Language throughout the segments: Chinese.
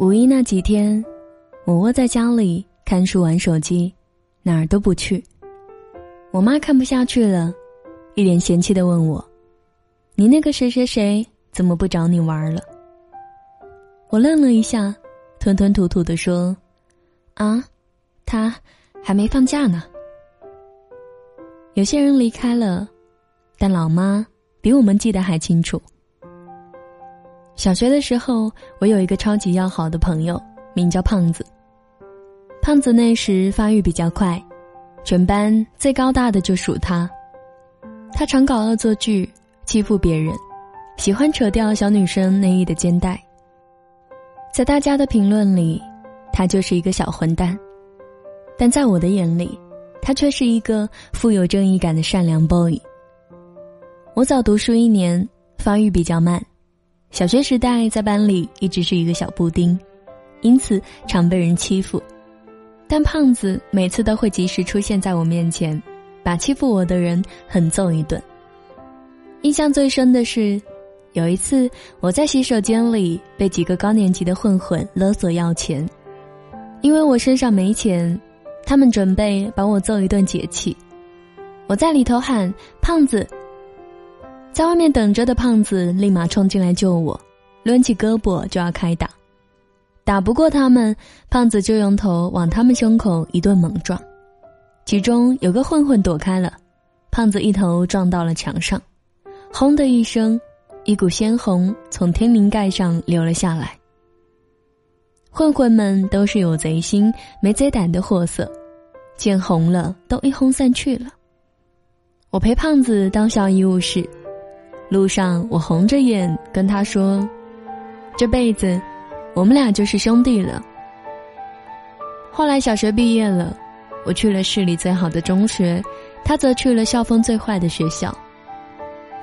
五一那几天，我窝在家里看书玩手机，哪儿都不去。我妈看不下去了，一脸嫌弃的问我：“你那个谁谁谁怎么不找你玩了？”我愣了一下，吞吞吐吐的说：“啊，他还没放假呢。”有些人离开了，但老妈比我们记得还清楚。小学的时候，我有一个超级要好的朋友，名叫胖子。胖子那时发育比较快，全班最高大的就属他。他常搞恶作剧，欺负别人，喜欢扯掉小女生内衣的肩带。在大家的评论里，他就是一个小混蛋，但在我的眼里，他却是一个富有正义感的善良 boy。我早读书一年，发育比较慢。小学时代在班里一直是一个小布丁，因此常被人欺负。但胖子每次都会及时出现在我面前，把欺负我的人狠揍一顿。印象最深的是，有一次我在洗手间里被几个高年级的混混勒索要钱，因为我身上没钱，他们准备把我揍一顿解气。我在里头喊：“胖子。”在外面等着的胖子立马冲进来救我，抡起胳膊就要开打，打不过他们，胖子就用头往他们胸口一顿猛撞，其中有个混混躲开了，胖子一头撞到了墙上，轰的一声，一股鲜红从天灵盖上流了下来。混混们都是有贼心没贼胆的货色，见红了都一哄散去了。我陪胖子到校医务室。路上，我红着眼跟他说：“这辈子，我们俩就是兄弟了。”后来小学毕业了，我去了市里最好的中学，他则去了校风最坏的学校。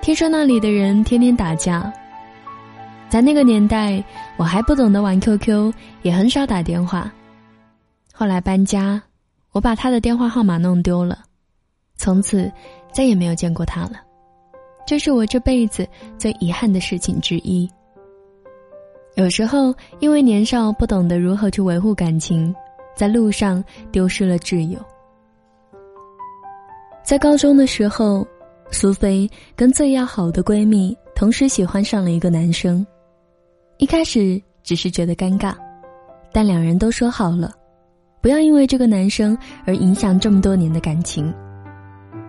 听说那里的人天天打架。在那个年代，我还不懂得玩 QQ，也很少打电话。后来搬家，我把他的电话号码弄丢了，从此再也没有见过他了。这是我这辈子最遗憾的事情之一。有时候因为年少不懂得如何去维护感情，在路上丢失了挚友。在高中的时候，苏菲跟最要好的闺蜜同时喜欢上了一个男生，一开始只是觉得尴尬，但两人都说好了，不要因为这个男生而影响这么多年的感情。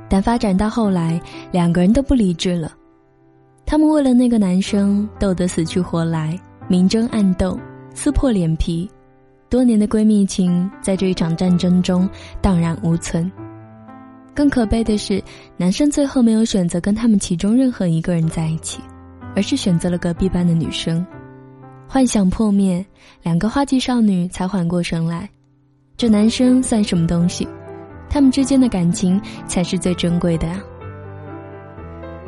但发展到后来，两个人都不理智了。他们为了那个男生斗得死去活来，明争暗斗，撕破脸皮。多年的闺蜜情在这一场战争中荡然无存。更可悲的是，男生最后没有选择跟他们其中任何一个人在一起，而是选择了隔壁班的女生。幻想破灭，两个花季少女才缓过神来。这男生算什么东西？他们之间的感情才是最珍贵的！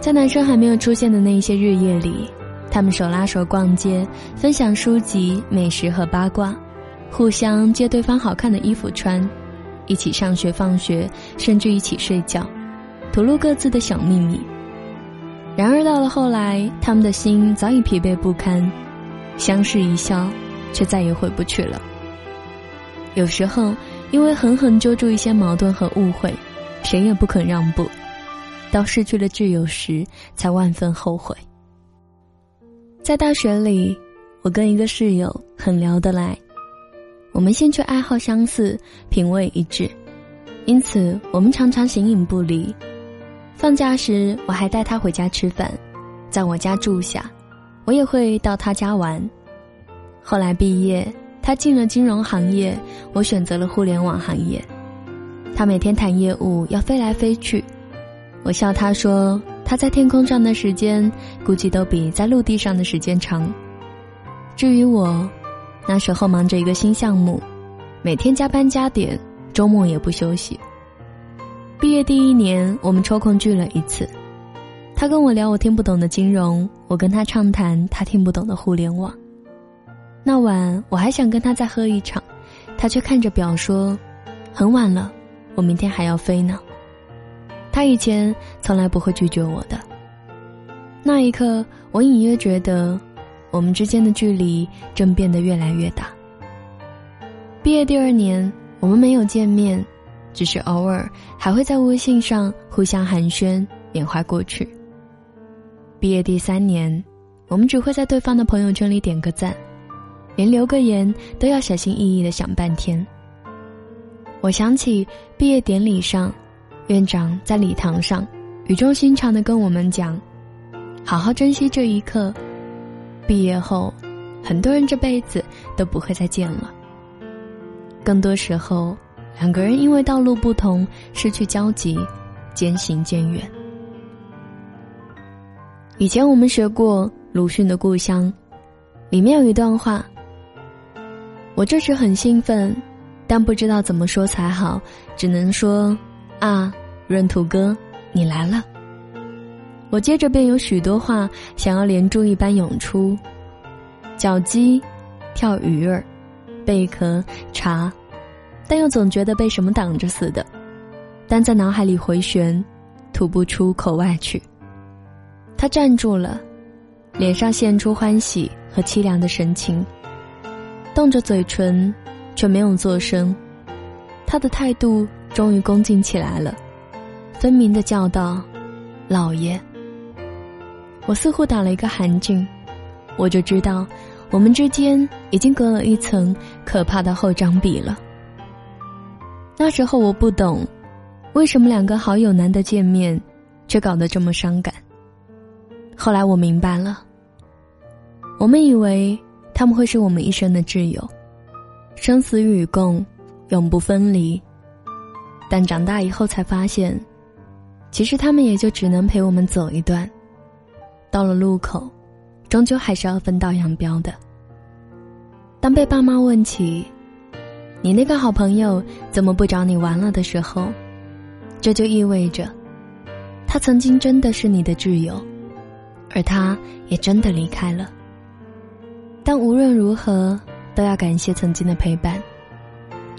在男生还没有出现的那一些日夜里，他们手拉手逛街，分享书籍、美食和八卦，互相借对方好看的衣服穿，一起上学放学，甚至一起睡觉，吐露各自的小秘密。然而到了后来，他们的心早已疲惫不堪，相视一笑，却再也回不去了。有时候。因为狠狠揪住一些矛盾和误会，谁也不肯让步，到失去了挚友时，才万分后悔。在大学里，我跟一个室友很聊得来，我们兴趣爱好相似，品味一致，因此我们常常形影不离。放假时，我还带他回家吃饭，在我家住下，我也会到他家玩。后来毕业。他进了金融行业，我选择了互联网行业。他每天谈业务要飞来飞去，我笑他说他在天空上的时间估计都比在陆地上的时间长。至于我，那时候忙着一个新项目，每天加班加点，周末也不休息。毕业第一年，我们抽空聚了一次，他跟我聊我听不懂的金融，我跟他畅谈他听不懂的互联网。那晚我还想跟他再喝一场，他却看着表说：“很晚了，我明天还要飞呢。”他以前从来不会拒绝我的。那一刻，我隐约觉得，我们之间的距离正变得越来越大。毕业第二年，我们没有见面，只是偶尔还会在微信上互相寒暄，缅怀过去。毕业第三年，我们只会在对方的朋友圈里点个赞，连留个言都要小心翼翼的想半天。我想起毕业典礼上，院长在礼堂上语重心长的跟我们讲：“好好珍惜这一刻，毕业后，很多人这辈子都不会再见了。更多时候，两个人因为道路不同失去交集，渐行渐远。”以前我们学过鲁迅的《故乡》，里面有一段话：“我这时很兴奋。”但不知道怎么说才好，只能说：“啊，闰土哥，你来了。”我接着便有许多话想要连珠一般涌出：脚鸡、跳鱼儿、贝壳、茶，但又总觉得被什么挡着似的，但在脑海里回旋，吐不出口外去。他站住了，脸上现出欢喜和凄凉的神情，动着嘴唇。却没有作声，他的态度终于恭敬起来了，分明的叫道：“老爷。”我似乎打了一个寒噤，我就知道，我们之间已经隔了一层可怕的厚障壁了。那时候我不懂，为什么两个好友难得见面，却搞得这么伤感。后来我明白了，我们以为他们会是我们一生的挚友。生死与共，永不分离。但长大以后才发现，其实他们也就只能陪我们走一段。到了路口，终究还是要分道扬镳的。当被爸妈问起，你那个好朋友怎么不找你玩了的时候，这就意味着，他曾经真的是你的挚友，而他也真的离开了。但无论如何。都要感谢曾经的陪伴，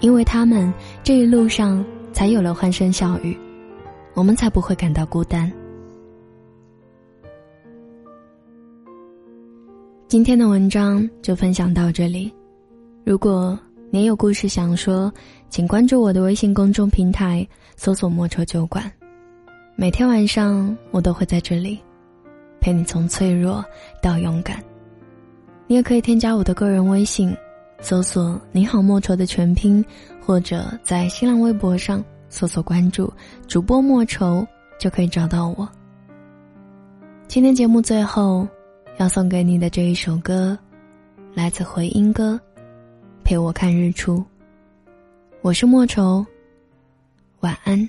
因为他们这一路上才有了欢声笑语，我们才不会感到孤单。今天的文章就分享到这里，如果您有故事想说，请关注我的微信公众平台，搜索“莫愁酒馆”，每天晚上我都会在这里，陪你从脆弱到勇敢。你也可以添加我的个人微信，搜索“你好莫愁”的全拼，或者在新浪微博上搜索关注主播莫愁，就可以找到我。今天节目最后要送给你的这一首歌，来自回音哥，《陪我看日出》。我是莫愁，晚安。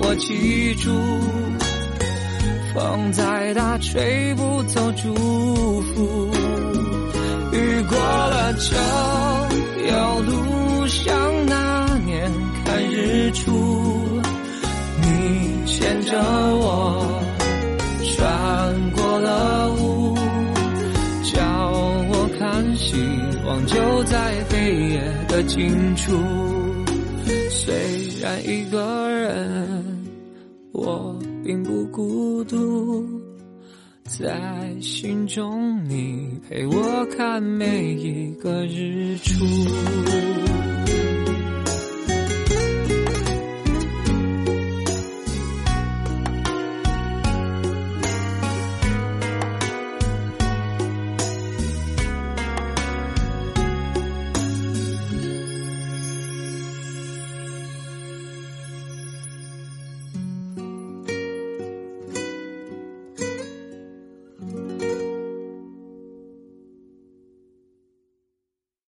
我记住。风再大，吹不走祝福。雨过了，就有路像那年看日出。你牵着我，穿过了雾，叫我看希望就在。黑夜的尽处，虽然一个人，我并不孤独，在心中你陪我看每一个日出。